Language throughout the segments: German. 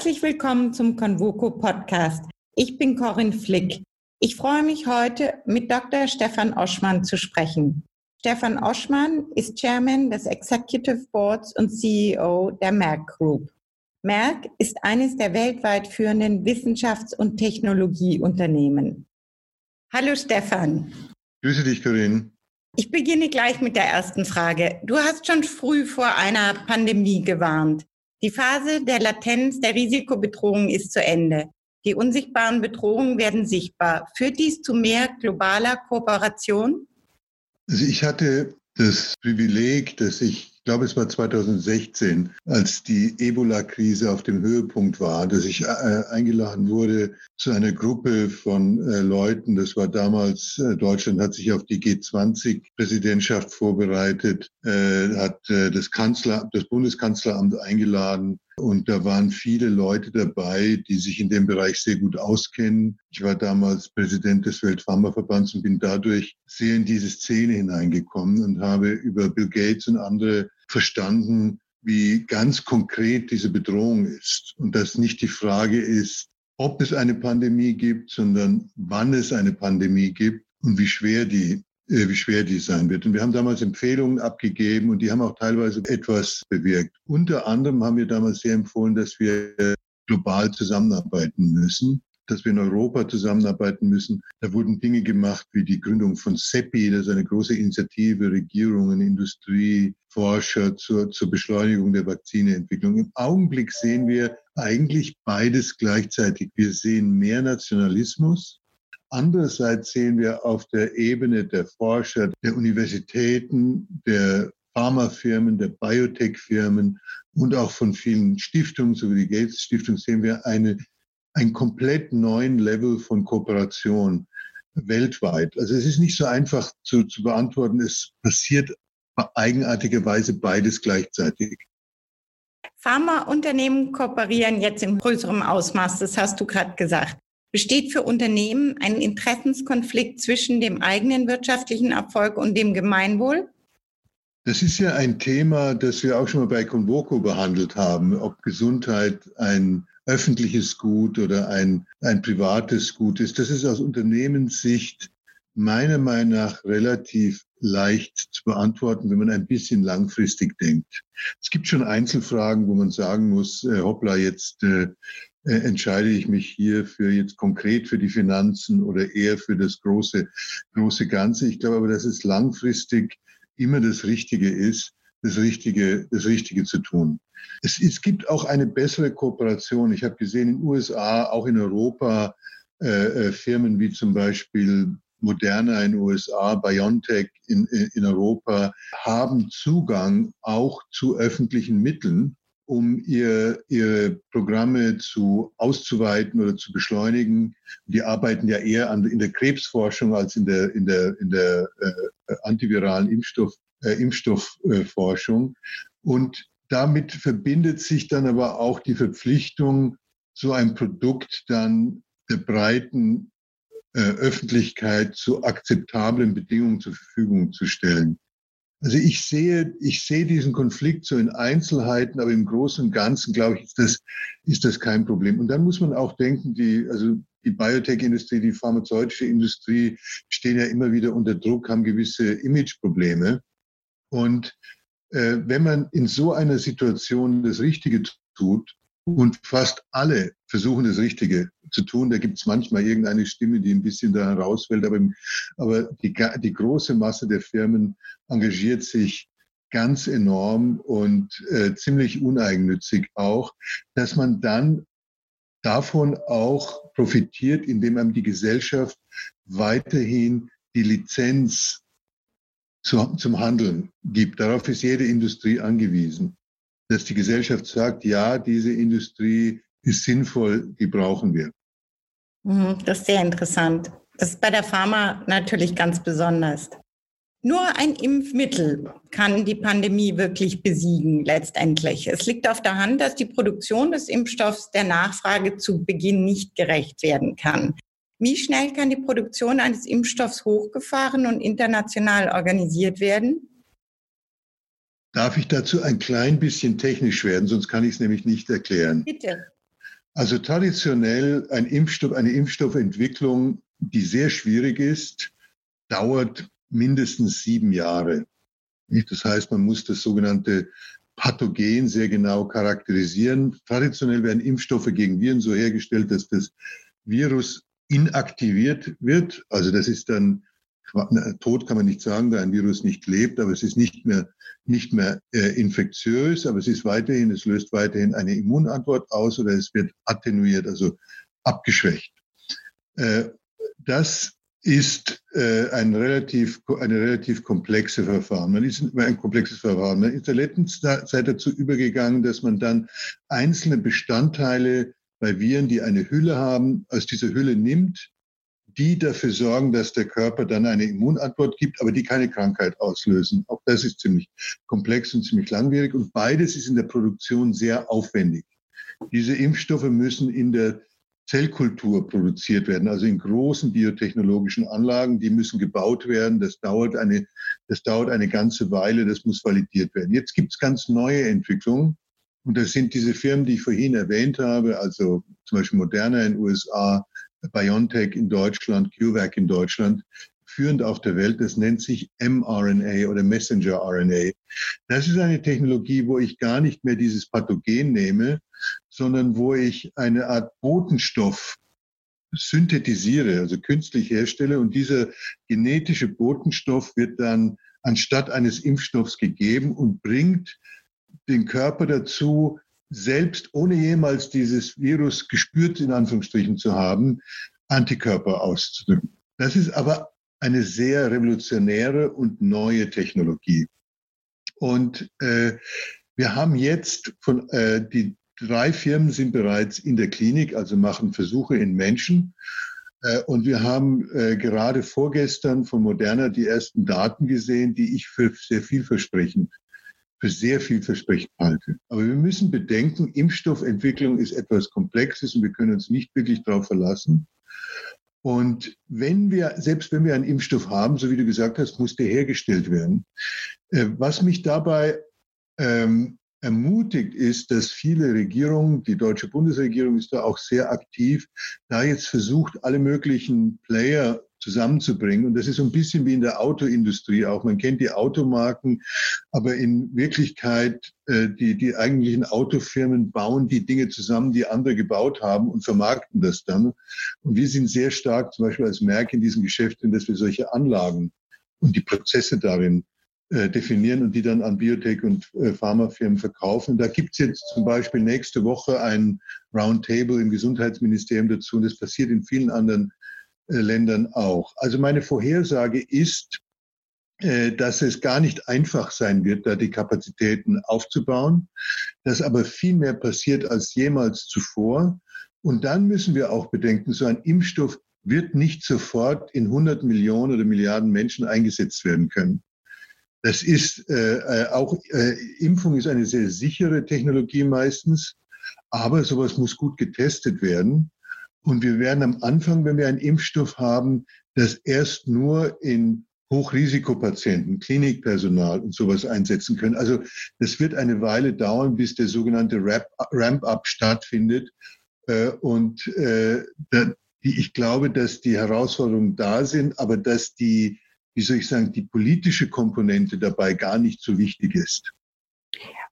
Herzlich willkommen zum Convoco Podcast. Ich bin Corinne Flick. Ich freue mich heute mit Dr. Stefan Oschmann zu sprechen. Stefan Oschmann ist Chairman des Executive Boards und CEO der Merck Group. Merck ist eines der weltweit führenden Wissenschafts- und Technologieunternehmen. Hallo Stefan. Grüße dich, Corinne. Ich beginne gleich mit der ersten Frage. Du hast schon früh vor einer Pandemie gewarnt. Die Phase der Latenz der Risikobedrohung ist zu Ende. Die unsichtbaren Bedrohungen werden sichtbar. Führt dies zu mehr globaler Kooperation? Also ich hatte das Privileg, dass ich ich glaube, es war 2016, als die Ebola-Krise auf dem Höhepunkt war, dass ich äh, eingeladen wurde zu einer Gruppe von äh, Leuten. Das war damals, äh, Deutschland hat sich auf die G20-Präsidentschaft vorbereitet, äh, hat äh, das, Kanzler, das Bundeskanzleramt eingeladen und da waren viele Leute dabei, die sich in dem Bereich sehr gut auskennen. Ich war damals Präsident des Weltpharmaverbands und bin dadurch sehr in diese Szene hineingekommen und habe über Bill Gates und andere verstanden, wie ganz konkret diese Bedrohung ist. Und dass nicht die Frage ist, ob es eine Pandemie gibt, sondern wann es eine Pandemie gibt und wie schwer die wie schwer die sein wird. Und wir haben damals Empfehlungen abgegeben und die haben auch teilweise etwas bewirkt. Unter anderem haben wir damals sehr empfohlen, dass wir global zusammenarbeiten müssen dass wir in Europa zusammenarbeiten müssen. Da wurden Dinge gemacht wie die Gründung von CEPI, das ist eine große Initiative, Regierungen, Industrie, Forscher zur, zur Beschleunigung der Vakzineentwicklung. Im Augenblick sehen wir eigentlich beides gleichzeitig. Wir sehen mehr Nationalismus Andererseits sehen wir auf der Ebene der Forscher, der Universitäten, der Pharmafirmen, der Biotech-Firmen und auch von vielen Stiftungen, so wie die Gates Stiftung, sehen wir eine, einen komplett neuen Level von Kooperation weltweit. Also es ist nicht so einfach zu, zu beantworten. Es passiert eigenartigerweise beides gleichzeitig. Pharmaunternehmen kooperieren jetzt in größerem Ausmaß, das hast du gerade gesagt. Besteht für Unternehmen ein Interessenskonflikt zwischen dem eigenen wirtschaftlichen Erfolg und dem Gemeinwohl? Das ist ja ein Thema, das wir auch schon mal bei Convoco behandelt haben, ob Gesundheit ein öffentliches Gut oder ein, ein privates Gut ist. Das ist aus Unternehmenssicht meiner Meinung nach relativ leicht zu beantworten, wenn man ein bisschen langfristig denkt. Es gibt schon Einzelfragen, wo man sagen muss, äh, hoppla, jetzt äh, entscheide ich mich hier für jetzt konkret für die Finanzen oder eher für das große, große Ganze. Ich glaube aber, dass es langfristig immer das Richtige ist, das Richtige, das Richtige zu tun. Es, es gibt auch eine bessere Kooperation. Ich habe gesehen, in den USA, auch in Europa, äh, äh, Firmen wie zum Beispiel Moderna in den USA, BioNTech in, in Europa haben Zugang auch zu öffentlichen Mitteln um ihr, ihre Programme zu auszuweiten oder zu beschleunigen. Die arbeiten ja eher an, in der Krebsforschung als in der, in der, in der äh, antiviralen Impfstoff, äh, Impfstoffforschung. Und damit verbindet sich dann aber auch die Verpflichtung, so ein Produkt dann der breiten äh, Öffentlichkeit zu akzeptablen Bedingungen zur Verfügung zu stellen. Also ich sehe, ich sehe diesen Konflikt so in Einzelheiten, aber im Großen und Ganzen, glaube ich, ist das, ist das kein Problem. Und dann muss man auch denken, die, also die Biotech-Industrie, die pharmazeutische Industrie stehen ja immer wieder unter Druck, haben gewisse Imageprobleme. Und äh, wenn man in so einer Situation das Richtige tut, und fast alle versuchen das Richtige zu tun. Da gibt es manchmal irgendeine Stimme, die ein bisschen da herausfällt, aber, aber die, die große Masse der Firmen engagiert sich ganz enorm und äh, ziemlich uneigennützig auch, dass man dann davon auch profitiert, indem einem die Gesellschaft weiterhin die Lizenz zu, zum Handeln gibt. Darauf ist jede Industrie angewiesen dass die Gesellschaft sagt, ja, diese Industrie ist sinnvoll, die brauchen wir. Mhm, das ist sehr interessant. Das ist bei der Pharma natürlich ganz besonders. Nur ein Impfmittel kann die Pandemie wirklich besiegen, letztendlich. Es liegt auf der Hand, dass die Produktion des Impfstoffs der Nachfrage zu Beginn nicht gerecht werden kann. Wie schnell kann die Produktion eines Impfstoffs hochgefahren und international organisiert werden? Darf ich dazu ein klein bisschen technisch werden, sonst kann ich es nämlich nicht erklären. Bitte. Also traditionell ein Impfstoff, eine Impfstoffentwicklung, die sehr schwierig ist, dauert mindestens sieben Jahre. Das heißt, man muss das sogenannte Pathogen sehr genau charakterisieren. Traditionell werden Impfstoffe gegen Viren so hergestellt, dass das Virus inaktiviert wird. Also das ist dann tot kann man nicht sagen, da ein Virus nicht lebt, aber es ist nicht mehr nicht mehr äh, infektiös, aber es ist weiterhin, es löst weiterhin eine Immunantwort aus oder es wird attenuiert, also abgeschwächt. Äh, das ist äh, ein relativ, eine relativ komplexe Verfahren. Man ist ein komplexes Verfahren. Man ist in der letzten Zeit dazu übergegangen, dass man dann einzelne Bestandteile bei Viren, die eine Hülle haben, aus dieser Hülle nimmt, die dafür sorgen, dass der Körper dann eine Immunantwort gibt, aber die keine Krankheit auslösen. Auch das ist ziemlich komplex und ziemlich langwierig. Und beides ist in der Produktion sehr aufwendig. Diese Impfstoffe müssen in der Zellkultur produziert werden, also in großen biotechnologischen Anlagen, die müssen gebaut werden. Das dauert eine, das dauert eine ganze Weile, das muss validiert werden. Jetzt gibt es ganz neue Entwicklungen. Und das sind diese Firmen, die ich vorhin erwähnt habe, also zum Beispiel Moderna in den USA, BioNTech in Deutschland, CureVac in Deutschland, führend auf der Welt. Das nennt sich mRNA oder Messenger RNA. Das ist eine Technologie, wo ich gar nicht mehr dieses Pathogen nehme, sondern wo ich eine Art Botenstoff synthetisiere, also künstlich herstelle. Und dieser genetische Botenstoff wird dann anstatt eines Impfstoffs gegeben und bringt den Körper dazu, selbst ohne jemals dieses Virus gespürt, in Anführungsstrichen zu haben, Antikörper auszudrücken. Das ist aber eine sehr revolutionäre und neue Technologie. Und äh, wir haben jetzt von äh, die drei Firmen sind bereits in der Klinik, also machen Versuche in Menschen. Äh, und wir haben äh, gerade vorgestern von Moderna die ersten Daten gesehen, die ich für sehr vielversprechend für sehr vielversprechend halte. Aber wir müssen bedenken, Impfstoffentwicklung ist etwas Komplexes und wir können uns nicht wirklich darauf verlassen. Und wenn wir, selbst wenn wir einen Impfstoff haben, so wie du gesagt hast, muss der hergestellt werden. Äh, was mich dabei ähm, ermutigt ist, dass viele Regierungen, die deutsche Bundesregierung ist da auch sehr aktiv, da jetzt versucht, alle möglichen Player zusammenzubringen. Und das ist so ein bisschen wie in der Autoindustrie auch. Man kennt die Automarken, aber in Wirklichkeit, äh, die, die eigentlichen Autofirmen bauen die Dinge zusammen, die andere gebaut haben und vermarkten das dann. Und wir sind sehr stark, zum Beispiel als Merck in diesen Geschäften, dass wir solche Anlagen und die Prozesse darin äh, definieren und die dann an Biotech- und äh, Pharmafirmen verkaufen. Da gibt es jetzt zum Beispiel nächste Woche ein Roundtable im Gesundheitsministerium dazu und das passiert in vielen anderen Ländern auch. Also meine Vorhersage ist, äh, dass es gar nicht einfach sein wird, da die Kapazitäten aufzubauen, dass aber viel mehr passiert als jemals zuvor. Und dann müssen wir auch bedenken, so ein Impfstoff wird nicht sofort in 100 Millionen oder Milliarden Menschen eingesetzt werden können. Das ist äh, äh, auch, äh, Impfung ist eine sehr sichere Technologie meistens, aber sowas muss gut getestet werden. Und wir werden am Anfang, wenn wir einen Impfstoff haben, das erst nur in Hochrisikopatienten, Klinikpersonal und sowas einsetzen können. Also das wird eine Weile dauern, bis der sogenannte Ramp-up stattfindet. Äh, und äh, ich glaube, dass die Herausforderungen da sind, aber dass die, wie soll ich sagen, die politische Komponente dabei gar nicht so wichtig ist.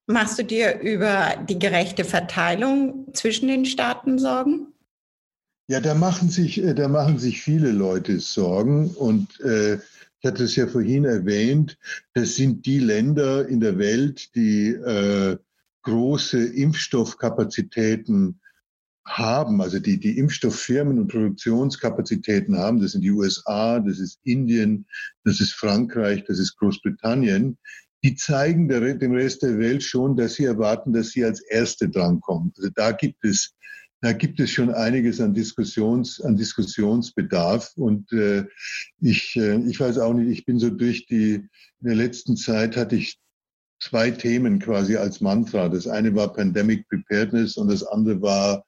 Machst du dir über die gerechte Verteilung zwischen den Staaten Sorgen? Ja, da machen sich, äh, da machen sich viele Leute Sorgen und äh, ich hatte es ja vorhin erwähnt, das sind die Länder in der Welt, die äh, große Impfstoffkapazitäten haben, also die, die Impfstofffirmen und Produktionskapazitäten haben. Das sind die USA, das ist Indien, das ist Frankreich, das ist Großbritannien. Die zeigen der, dem Rest der Welt schon, dass sie erwarten, dass sie als Erste drankommen. Also da gibt es da gibt es schon einiges an, Diskussions, an Diskussionsbedarf. Und äh, ich, äh, ich weiß auch nicht, ich bin so durch die, in der letzten Zeit hatte ich zwei Themen quasi als Mantra. Das eine war Pandemic Preparedness und das andere war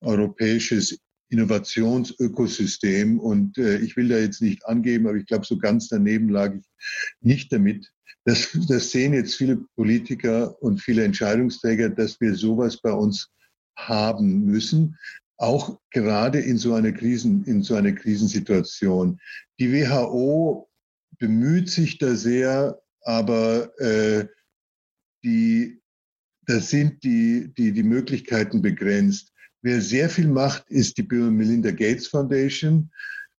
europäisches Innovationsökosystem. Und äh, ich will da jetzt nicht angeben, aber ich glaube, so ganz daneben lag ich nicht damit. Das, das sehen jetzt viele Politiker und viele Entscheidungsträger, dass wir sowas bei uns haben müssen, auch gerade in so einer Krisen, in so einer Krisensituation. Die WHO bemüht sich da sehr, aber äh, die, da sind die, die, die Möglichkeiten begrenzt. Wer sehr viel macht, ist die Bill Melinda Gates Foundation.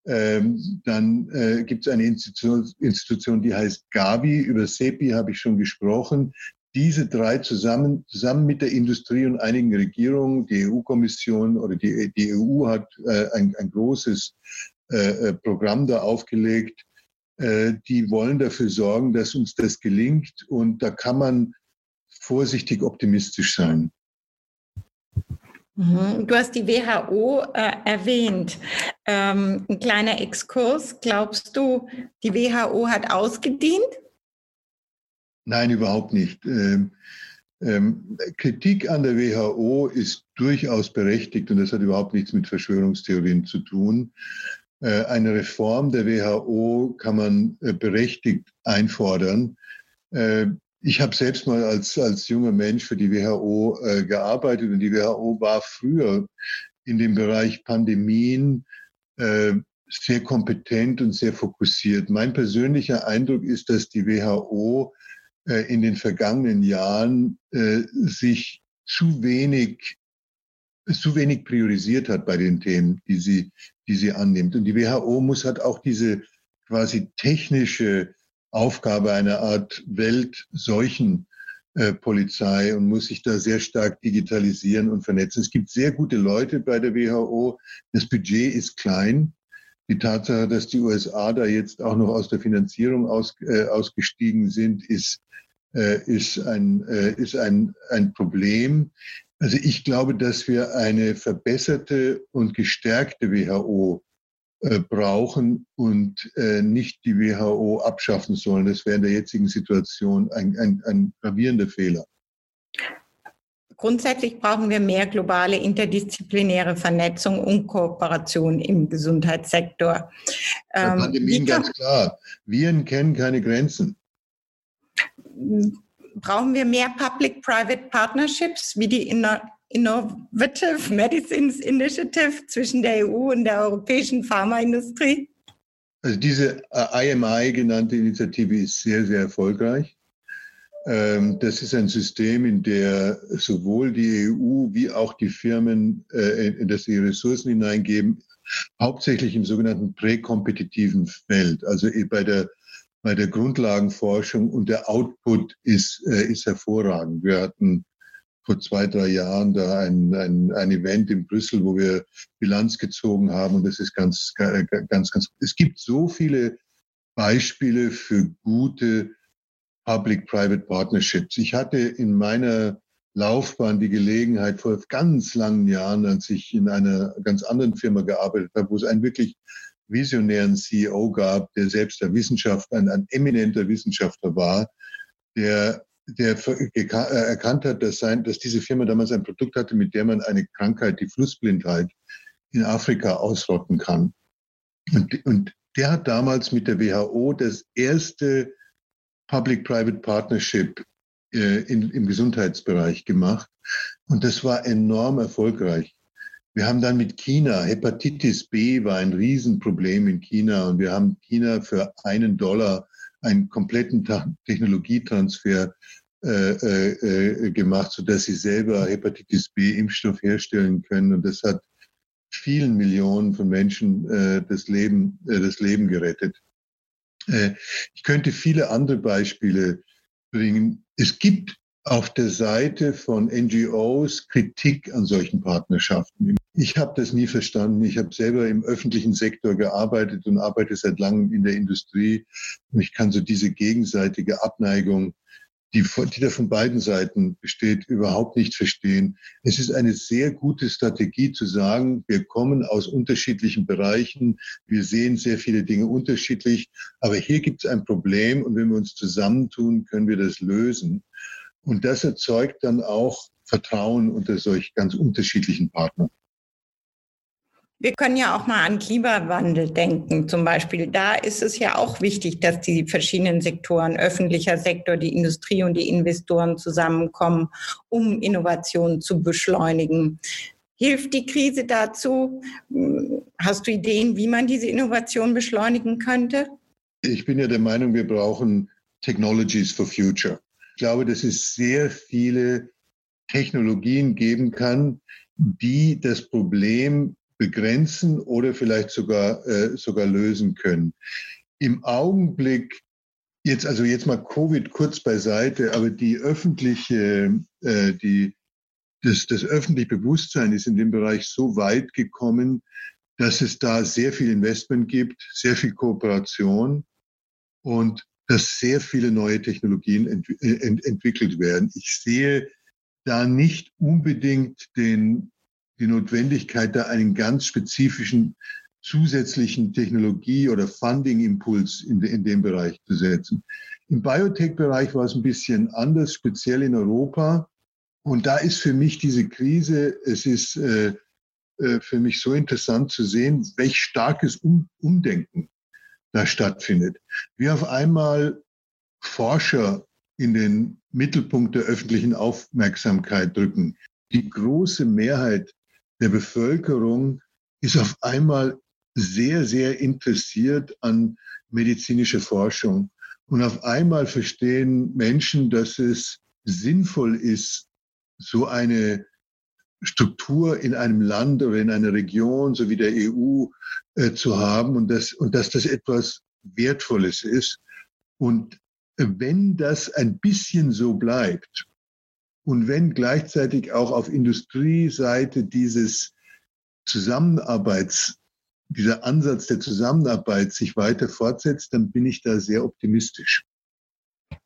Ähm, dann äh, gibt es eine Institution, Institution, die heißt Gavi. Über SEPI habe ich schon gesprochen diese drei zusammen, zusammen mit der Industrie und einigen Regierungen, die EU-Kommission oder die, die EU hat äh, ein, ein großes äh, äh, Programm da aufgelegt. Äh, die wollen dafür sorgen, dass uns das gelingt und da kann man vorsichtig optimistisch sein. Mhm. Du hast die WHO äh, erwähnt. Ähm, ein kleiner Exkurs. Glaubst du, die WHO hat ausgedient? Nein, überhaupt nicht. Ähm, ähm, Kritik an der WHO ist durchaus berechtigt und das hat überhaupt nichts mit Verschwörungstheorien zu tun. Äh, eine Reform der WHO kann man äh, berechtigt einfordern. Äh, ich habe selbst mal als, als junger Mensch für die WHO äh, gearbeitet und die WHO war früher in dem Bereich Pandemien äh, sehr kompetent und sehr fokussiert. Mein persönlicher Eindruck ist, dass die WHO in den vergangenen Jahren äh, sich zu wenig zu wenig priorisiert hat bei den Themen, die sie, die sie annimmt. Und die WHO muss hat auch diese quasi technische Aufgabe einer Art Weltseuchenpolizei äh, und muss sich da sehr stark digitalisieren und vernetzen. Es gibt sehr gute Leute bei der WHO. Das Budget ist klein. Die Tatsache, dass die USA da jetzt auch noch aus der Finanzierung aus, äh, ausgestiegen sind, ist äh, ist, ein, äh, ist ein, ein Problem. Also ich glaube, dass wir eine verbesserte und gestärkte WHO äh, brauchen und äh, nicht die WHO abschaffen sollen. Das wäre in der jetzigen Situation ein, ein, ein gravierender Fehler. Grundsätzlich brauchen wir mehr globale interdisziplinäre Vernetzung und Kooperation im Gesundheitssektor. Ähm, Pandemien ganz klar. Viren kennen keine Grenzen brauchen wir mehr Public-Private Partnerships wie die Innovative Medicines Initiative zwischen der EU und der europäischen Pharmaindustrie? Also diese IMI genannte Initiative ist sehr, sehr erfolgreich. Ähm, das ist ein System, in der sowohl die EU wie auch die Firmen, äh, in das sie Ressourcen hineingeben, hauptsächlich im sogenannten präkompetitiven Feld, also bei der bei der Grundlagenforschung und der Output ist, äh, ist hervorragend. Wir hatten vor zwei, drei Jahren da ein, ein, ein Event in Brüssel, wo wir Bilanz gezogen haben und das ist ganz, ganz, ganz, es gibt so viele Beispiele für gute Public-Private Partnerships. Ich hatte in meiner Laufbahn die Gelegenheit vor ganz langen Jahren, als ich in einer ganz anderen Firma gearbeitet habe, wo es ein wirklich visionären CEO gab, der selbst der Wissenschaftler, ein, ein eminenter Wissenschaftler war, der, der äh, erkannt hat, dass, sein, dass diese Firma damals ein Produkt hatte, mit der man eine Krankheit, die Flussblindheit, in Afrika ausrotten kann. Und, und der hat damals mit der WHO das erste Public-Private Partnership äh, in, im Gesundheitsbereich gemacht. Und das war enorm erfolgreich. Wir haben dann mit China, Hepatitis B war ein Riesenproblem in China und wir haben China für einen Dollar einen kompletten Technologietransfer äh, äh, äh, gemacht, sodass sie selber Hepatitis B-Impfstoff herstellen können. Und das hat vielen Millionen von Menschen äh, das, Leben, äh, das Leben gerettet. Äh, ich könnte viele andere Beispiele bringen. Es gibt auf der Seite von NGOs Kritik an solchen Partnerschaften. Ich habe das nie verstanden. Ich habe selber im öffentlichen Sektor gearbeitet und arbeite seit langem in der Industrie. Und ich kann so diese gegenseitige Abneigung, die, die da von beiden Seiten besteht, überhaupt nicht verstehen. Es ist eine sehr gute Strategie zu sagen, wir kommen aus unterschiedlichen Bereichen, wir sehen sehr viele Dinge unterschiedlich, aber hier gibt es ein Problem und wenn wir uns zusammentun, können wir das lösen. Und das erzeugt dann auch Vertrauen unter solch ganz unterschiedlichen Partnern. Wir können ja auch mal an Klimawandel denken. Zum Beispiel, da ist es ja auch wichtig, dass die verschiedenen Sektoren, öffentlicher Sektor, die Industrie und die Investoren zusammenkommen, um Innovationen zu beschleunigen. Hilft die Krise dazu? Hast du Ideen, wie man diese Innovation beschleunigen könnte? Ich bin ja der Meinung, wir brauchen Technologies for Future. Ich glaube, dass es sehr viele Technologien geben kann, die das Problem begrenzen oder vielleicht sogar, äh, sogar lösen können. Im Augenblick, jetzt, also jetzt mal Covid kurz beiseite, aber die öffentliche, äh, die, das, das öffentliche Bewusstsein ist in dem Bereich so weit gekommen, dass es da sehr viel Investment gibt, sehr viel Kooperation und dass sehr viele neue Technologien ent, ent, entwickelt werden. Ich sehe da nicht unbedingt den die Notwendigkeit, da einen ganz spezifischen zusätzlichen Technologie- oder Funding-Impuls in, in dem Bereich zu setzen. Im Biotech-Bereich war es ein bisschen anders, speziell in Europa. Und da ist für mich diese Krise, es ist äh, äh, für mich so interessant zu sehen, welch starkes um Umdenken da stattfindet. Wie auf einmal Forscher in den Mittelpunkt der öffentlichen Aufmerksamkeit drücken. Die große Mehrheit der Bevölkerung ist auf einmal sehr, sehr interessiert an medizinischer Forschung. Und auf einmal verstehen Menschen, dass es sinnvoll ist, so eine Struktur in einem Land oder in einer Region, so wie der EU, äh, zu haben und, das, und dass das etwas Wertvolles ist. Und wenn das ein bisschen so bleibt, und wenn gleichzeitig auch auf Industrieseite dieses Zusammenarbeits, dieser Ansatz der Zusammenarbeit sich weiter fortsetzt, dann bin ich da sehr optimistisch.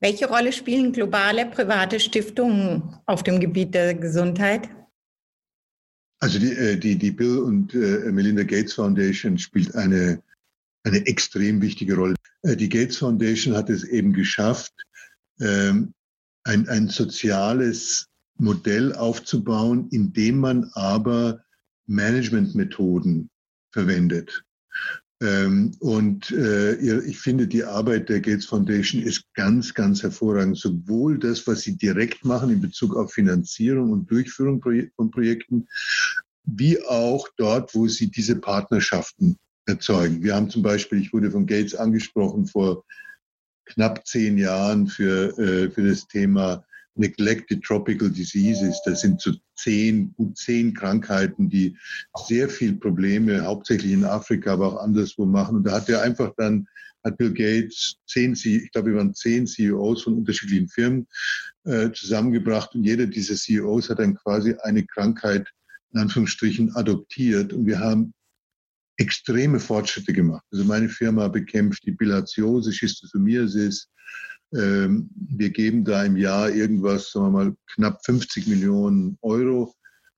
Welche Rolle spielen globale private Stiftungen auf dem Gebiet der Gesundheit? Also die, äh, die, die Bill und äh, Melinda Gates Foundation spielt eine, eine extrem wichtige Rolle. Äh, die Gates Foundation hat es eben geschafft, ähm, ein, ein soziales Modell aufzubauen, in dem man aber Managementmethoden verwendet. Ähm, und äh, ich finde, die Arbeit der Gates Foundation ist ganz, ganz hervorragend. Sowohl das, was sie direkt machen in Bezug auf Finanzierung und Durchführung von Projekten, wie auch dort, wo sie diese Partnerschaften erzeugen. Wir haben zum Beispiel, ich wurde von Gates angesprochen vor knapp zehn Jahren für, äh, für das Thema Neglected Tropical Diseases. Das sind so zehn, gut zehn Krankheiten, die sehr viel Probleme, hauptsächlich in Afrika, aber auch anderswo machen. Und da hat er einfach dann, hat Bill Gates zehn, ich glaube, wir waren zehn CEOs von unterschiedlichen Firmen äh, zusammengebracht und jeder dieser CEOs hat dann quasi eine Krankheit in Anführungsstrichen adoptiert. Und wir haben extreme Fortschritte gemacht. Also meine Firma bekämpft die Bilharziose, Schistosomiasis. Ähm, wir geben da im Jahr irgendwas, sagen wir mal, knapp 50 Millionen Euro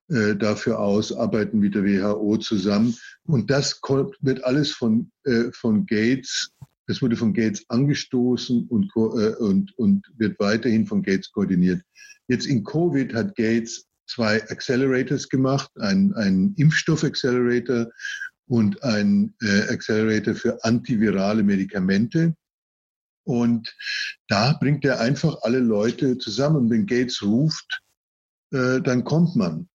äh, dafür aus, arbeiten mit der WHO zusammen. Und das wird alles von, äh, von Gates, das wurde von Gates angestoßen und, äh, und, und wird weiterhin von Gates koordiniert. Jetzt in Covid hat Gates zwei Accelerators gemacht, ein, ein Impfstoff-Accelerator und ein äh, Accelerator für antivirale Medikamente. Und da bringt er einfach alle Leute zusammen. Und wenn Gates ruft, äh, dann kommt man.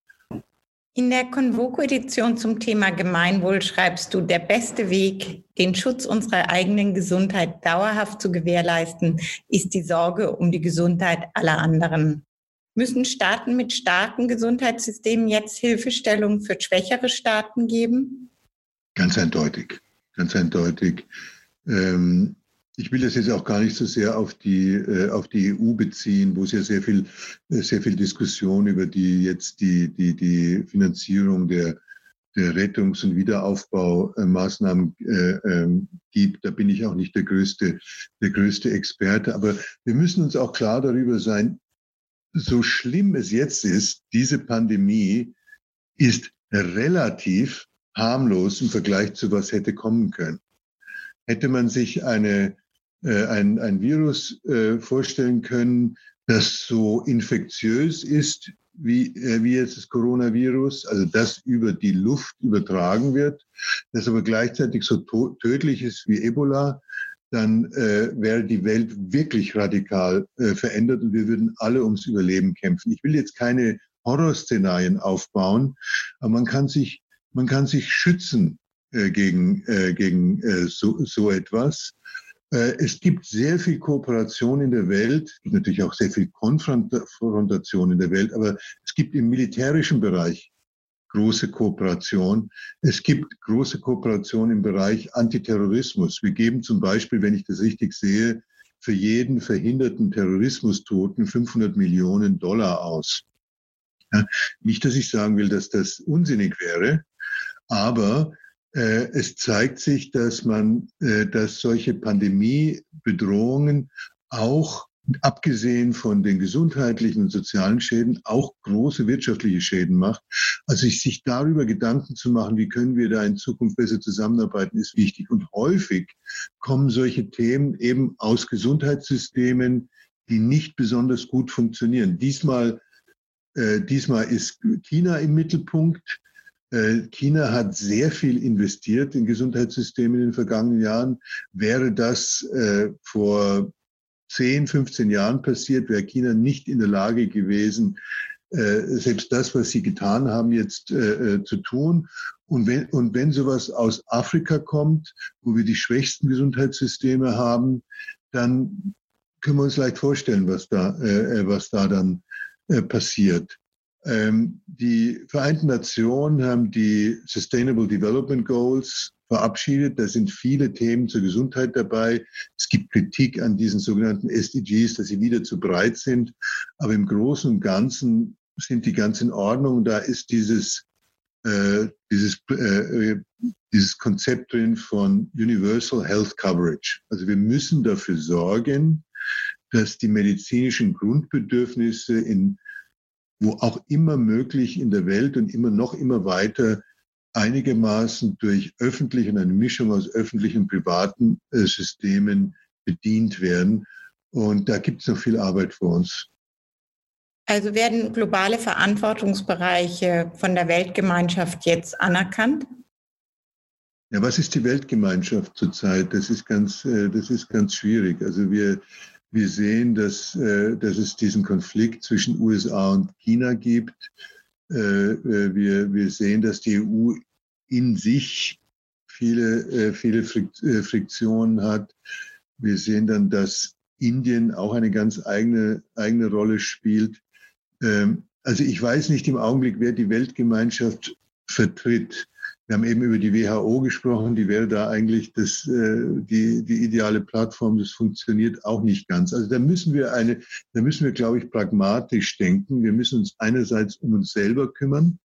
In der Convoco-Edition zum Thema Gemeinwohl schreibst du, der beste Weg, den Schutz unserer eigenen Gesundheit dauerhaft zu gewährleisten, ist die Sorge um die Gesundheit aller anderen. Müssen Staaten mit starken Gesundheitssystemen jetzt Hilfestellung für schwächere Staaten geben? Ganz eindeutig, ganz eindeutig. Ähm, ich will das jetzt auch gar nicht so sehr auf die, äh, auf die EU beziehen, wo es ja sehr viel, äh, sehr viel Diskussion über die jetzt die, die, die Finanzierung der, der Rettungs- und Wiederaufbaumaßnahmen äh, ähm, gibt. Da bin ich auch nicht der größte, der größte Experte. Aber wir müssen uns auch klar darüber sein, so schlimm es jetzt ist, diese Pandemie ist relativ harmlos im Vergleich zu was hätte kommen können. Hätte man sich eine, äh, ein, ein Virus äh, vorstellen können, das so infektiös ist wie, äh, wie jetzt das Coronavirus, also das über die Luft übertragen wird, das aber gleichzeitig so tödlich ist wie Ebola, dann äh, wäre die Welt wirklich radikal äh, verändert und wir würden alle ums Überleben kämpfen. Ich will jetzt keine Horrorszenarien aufbauen, aber man kann sich, man kann sich schützen äh, gegen, äh, gegen äh, so, so etwas. Äh, es gibt sehr viel Kooperation in der Welt, natürlich auch sehr viel Konfrontation in der Welt, aber es gibt im militärischen Bereich große Kooperation. Es gibt große Kooperation im Bereich Antiterrorismus. Wir geben zum Beispiel, wenn ich das richtig sehe, für jeden verhinderten Terrorismustoten 500 Millionen Dollar aus. Ja, nicht, dass ich sagen will, dass das unsinnig wäre, aber äh, es zeigt sich, dass man, äh, dass solche Pandemiebedrohungen auch abgesehen von den gesundheitlichen und sozialen Schäden auch große wirtschaftliche Schäden macht. Also sich darüber Gedanken zu machen, wie können wir da in Zukunft besser zusammenarbeiten, ist wichtig. Und häufig kommen solche Themen eben aus Gesundheitssystemen, die nicht besonders gut funktionieren. Diesmal, äh, diesmal ist China im Mittelpunkt. Äh, China hat sehr viel investiert in Gesundheitssystemen in den vergangenen Jahren. Wäre das äh, vor 10, 15 Jahren passiert, wäre China nicht in der Lage gewesen, äh, selbst das, was sie getan haben, jetzt zu tun. Und wenn, und wenn sowas aus Afrika kommt, wo wir die schwächsten Gesundheitssysteme haben, dann können wir uns leicht vorstellen, was da, was da dann passiert. Ähm, die Vereinten Nationen haben die Sustainable Development Goals verabschiedet. Da sind viele Themen zur Gesundheit dabei. Es gibt Kritik an diesen sogenannten SDGs, dass sie wieder zu breit sind. Aber im Großen und Ganzen sind die ganz in Ordnung. Da ist dieses, äh, dieses, äh, dieses Konzept drin von Universal Health Coverage. Also wir müssen dafür sorgen, dass die medizinischen Grundbedürfnisse in wo auch immer möglich in der Welt und immer noch immer weiter einigermaßen durch öffentliche und eine Mischung aus öffentlichen und privaten äh, Systemen bedient werden. Und da gibt es noch viel Arbeit vor uns. Also werden globale Verantwortungsbereiche von der Weltgemeinschaft jetzt anerkannt? Ja, was ist die Weltgemeinschaft zurzeit? Das ist ganz, äh, das ist ganz schwierig. Also wir, wir sehen, dass, äh, dass es diesen Konflikt zwischen USA und China gibt. Äh, äh, wir, wir sehen, dass die EU in sich viele, äh, viele Friktionen hat. Wir sehen dann, dass Indien auch eine ganz eigene, eigene Rolle spielt. Ähm, also ich weiß nicht im Augenblick, wer die Weltgemeinschaft vertritt. Wir haben eben über die WHO gesprochen, die wäre da eigentlich das, äh, die, die ideale Plattform, das funktioniert auch nicht ganz. Also da müssen wir eine, da müssen wir, glaube ich, pragmatisch denken. Wir müssen uns einerseits um uns selber kümmern.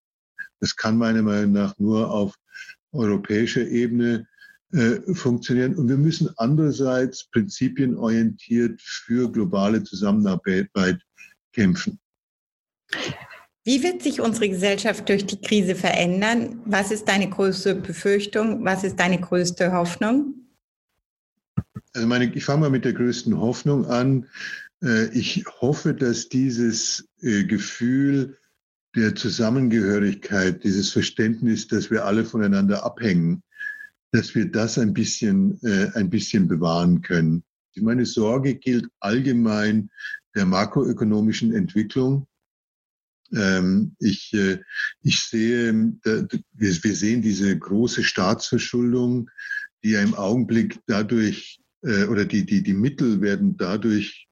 Das kann meiner Meinung nach nur auf europäischer Ebene äh, funktionieren. Und wir müssen andererseits prinzipienorientiert für globale Zusammenarbeit kämpfen. Wie wird sich unsere Gesellschaft durch die Krise verändern? Was ist deine größte Befürchtung? Was ist deine größte Hoffnung? Also meine, ich fange mal mit der größten Hoffnung an. Äh, ich hoffe, dass dieses äh, Gefühl der Zusammengehörigkeit, dieses Verständnis, dass wir alle voneinander abhängen, dass wir das ein bisschen, äh, ein bisschen bewahren können. Meine Sorge gilt allgemein der makroökonomischen Entwicklung. Ähm, ich, äh, ich sehe, wir, sehen diese große Staatsverschuldung, die ja im Augenblick dadurch, äh, oder die, die, die Mittel werden dadurch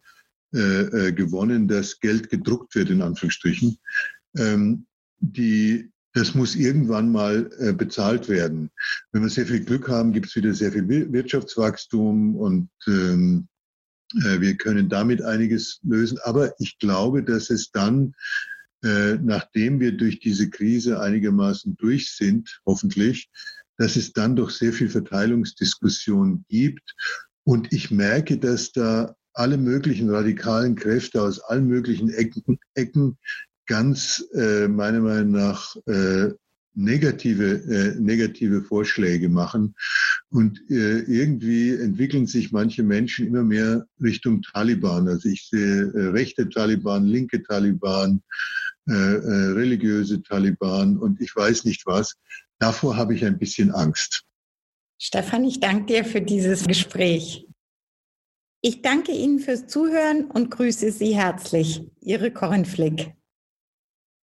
äh, gewonnen, dass Geld gedruckt wird, in Anführungsstrichen. Ähm, die, das muss irgendwann mal bezahlt werden. Wenn wir sehr viel Glück haben, gibt es wieder sehr viel Wirtschaftswachstum und ähm, wir können damit einiges lösen. Aber ich glaube, dass es dann äh, nachdem wir durch diese Krise einigermaßen durch sind, hoffentlich, dass es dann doch sehr viel Verteilungsdiskussion gibt. Und ich merke, dass da alle möglichen radikalen Kräfte aus allen möglichen Ecken, Ecken ganz äh, meiner Meinung nach äh, negative, äh, negative Vorschläge machen. Und äh, irgendwie entwickeln sich manche Menschen immer mehr Richtung Taliban. Also ich sehe äh, rechte Taliban, linke Taliban, äh, religiöse Taliban und ich weiß nicht was. Davor habe ich ein bisschen Angst. Stefan, ich danke dir für dieses Gespräch. Ich danke Ihnen fürs Zuhören und grüße Sie herzlich. Ihre Corinne Flick.